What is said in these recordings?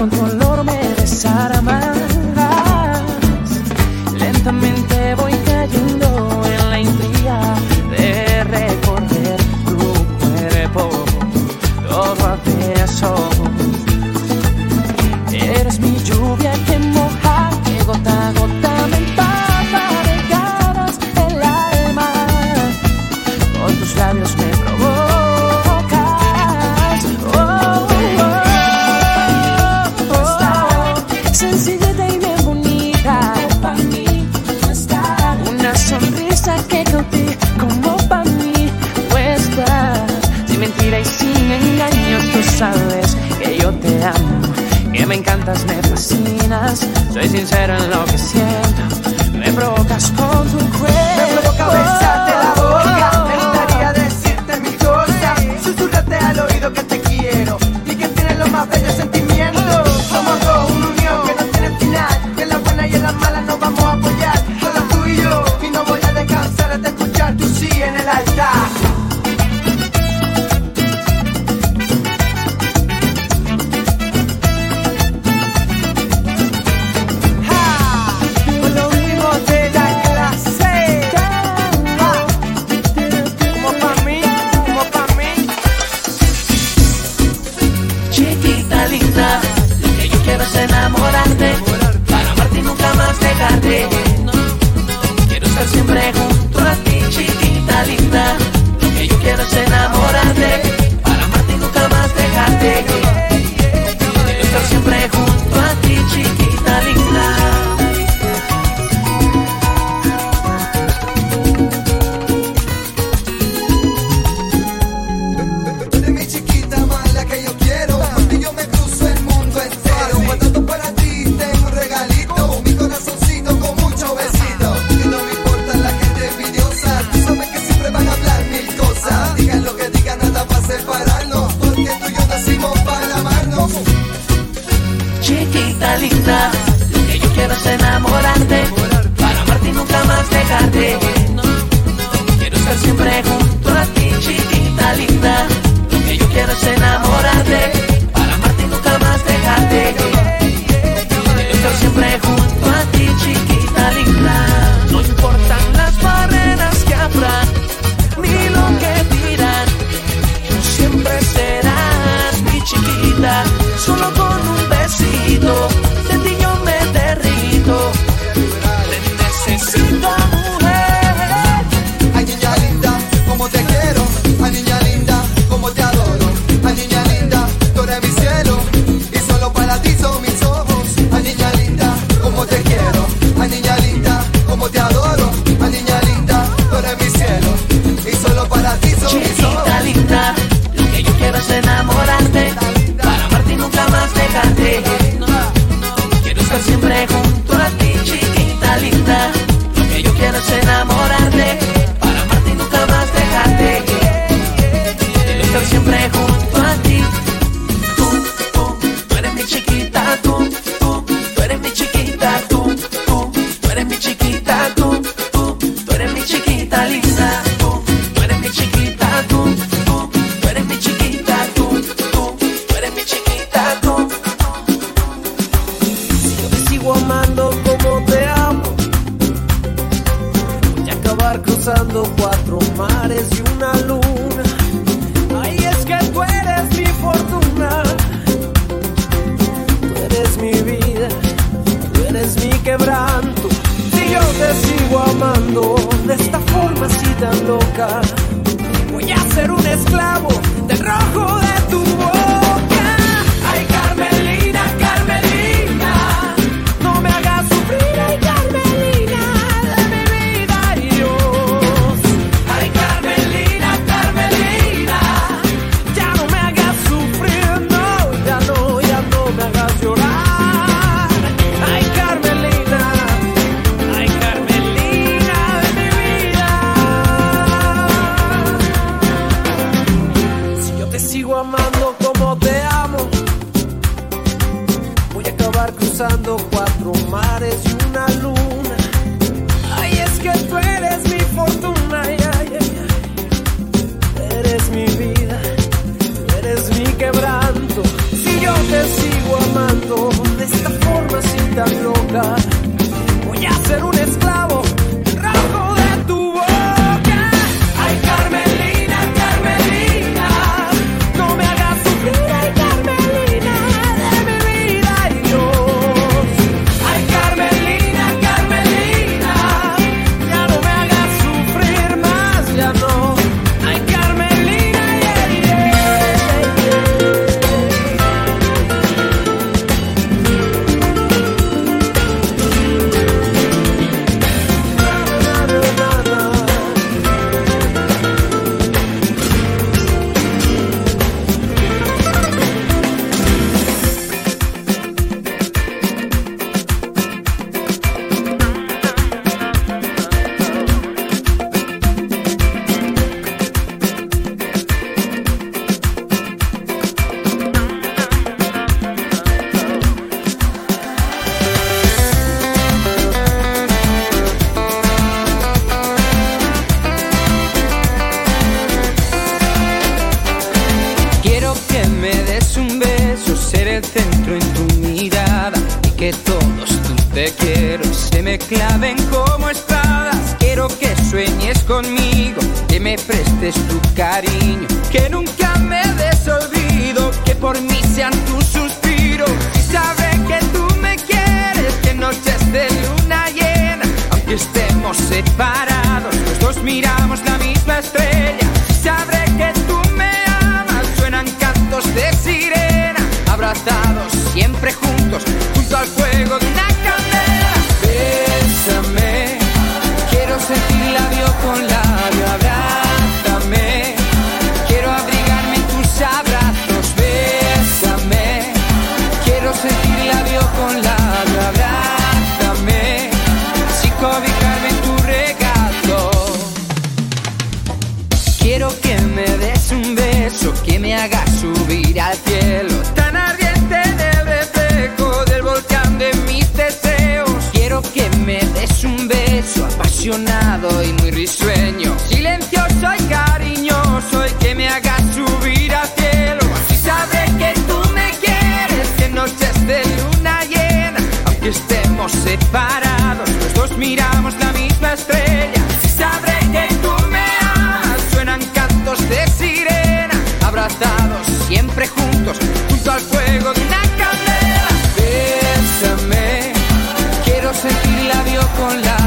controlar. todos tus te quiero se me claven como espadas. Quiero que sueñes conmigo, que me prestes tu cariño, que nunca me des olvido, que por mí sean tus suspiros. Y sabré que tú me quieres, que noches de luna llena, aunque estemos separados, los dos miramos la misma estrella. Y sabré que tú me amas, suenan cantos de sirena, abrazados siempre juntos al fuego de una candela. Bésame, quiero sentir labio con labio, abrázame. Quiero abrigarme en tus abrazos, bésame. Quiero sentir labio con labio, abrázame. Así cobijarme en tu regazo. Quiero que me des un beso que me haga subir al cielo. De mis deseos. Quiero que me des un beso apasionado y muy risueño. Silencioso y cariñoso y que me haga subir al cielo. Así sabré que tú me quieres, que noches de luna llena. Aunque estemos separados, los dos miramos la misma estrella. Así sabré que tú me amas, suenan cantos de sirena. Abrazados siempre juntos, junto al fuego de una sentir labio con labio,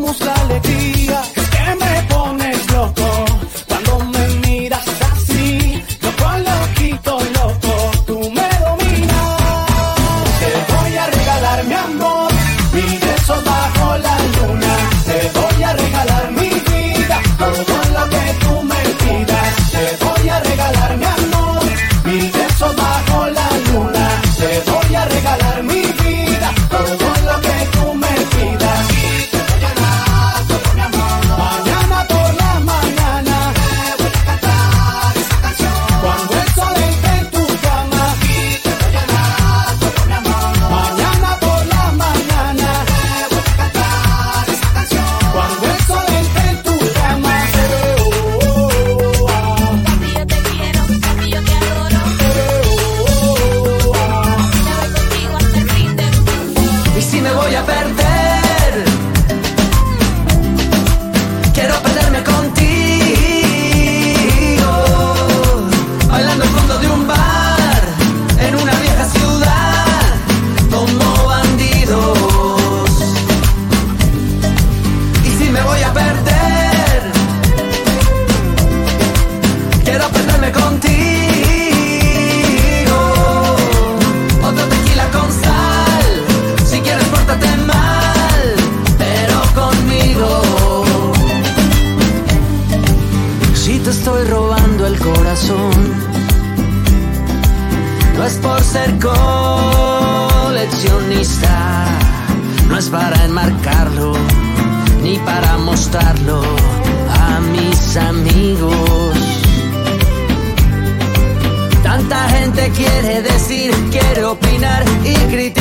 vivamos la alegría. Que me pones loco quiere decir, quiere opinar y criticar,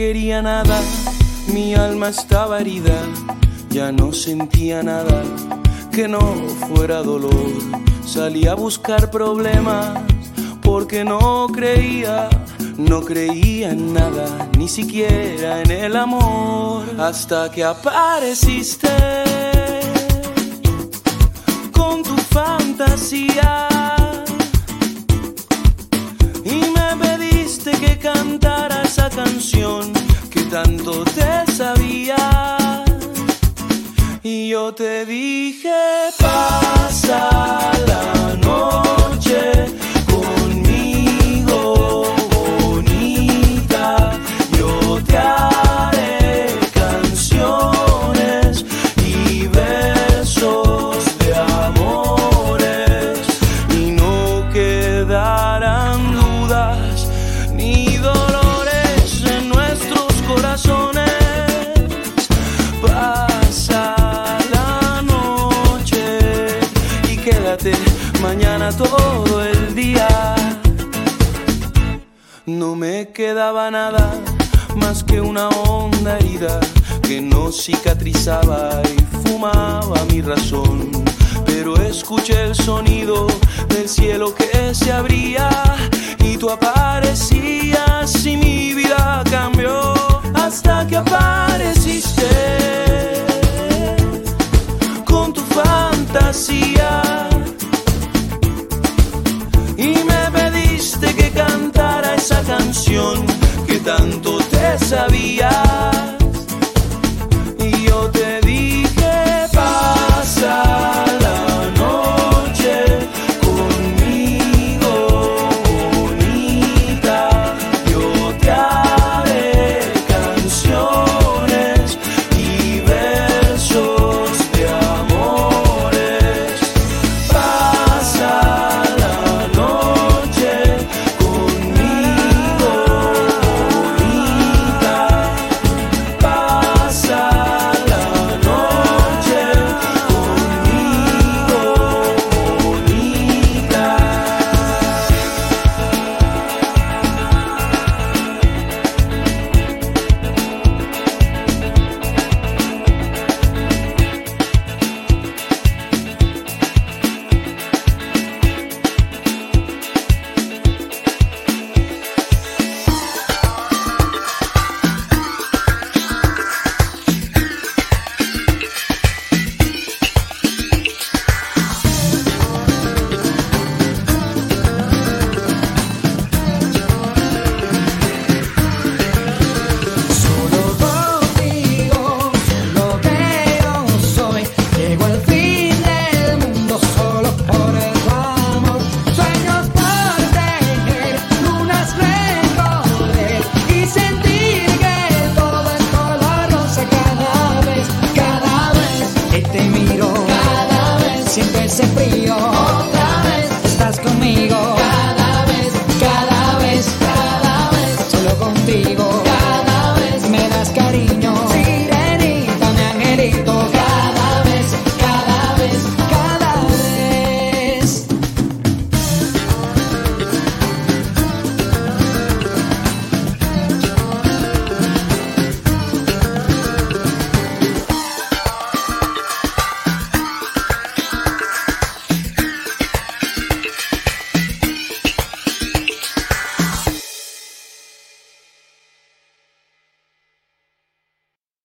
quería nada, mi alma estaba herida, ya no sentía nada. Que no fuera dolor. Salí a buscar problemas. Porque no creía, no creía en nada, ni siquiera en el amor, hasta que apareciste con tu fantasía. Y me pediste que cantara esa canción te dije, pasa quedaba nada más que una honda herida que no cicatrizaba y fumaba mi razón. Pero escuché el sonido del cielo que se abría y tú aparecías y mi vida cambió hasta que apareciste con tu fantasía y me pediste que cantara esa canción que tanto te sabía.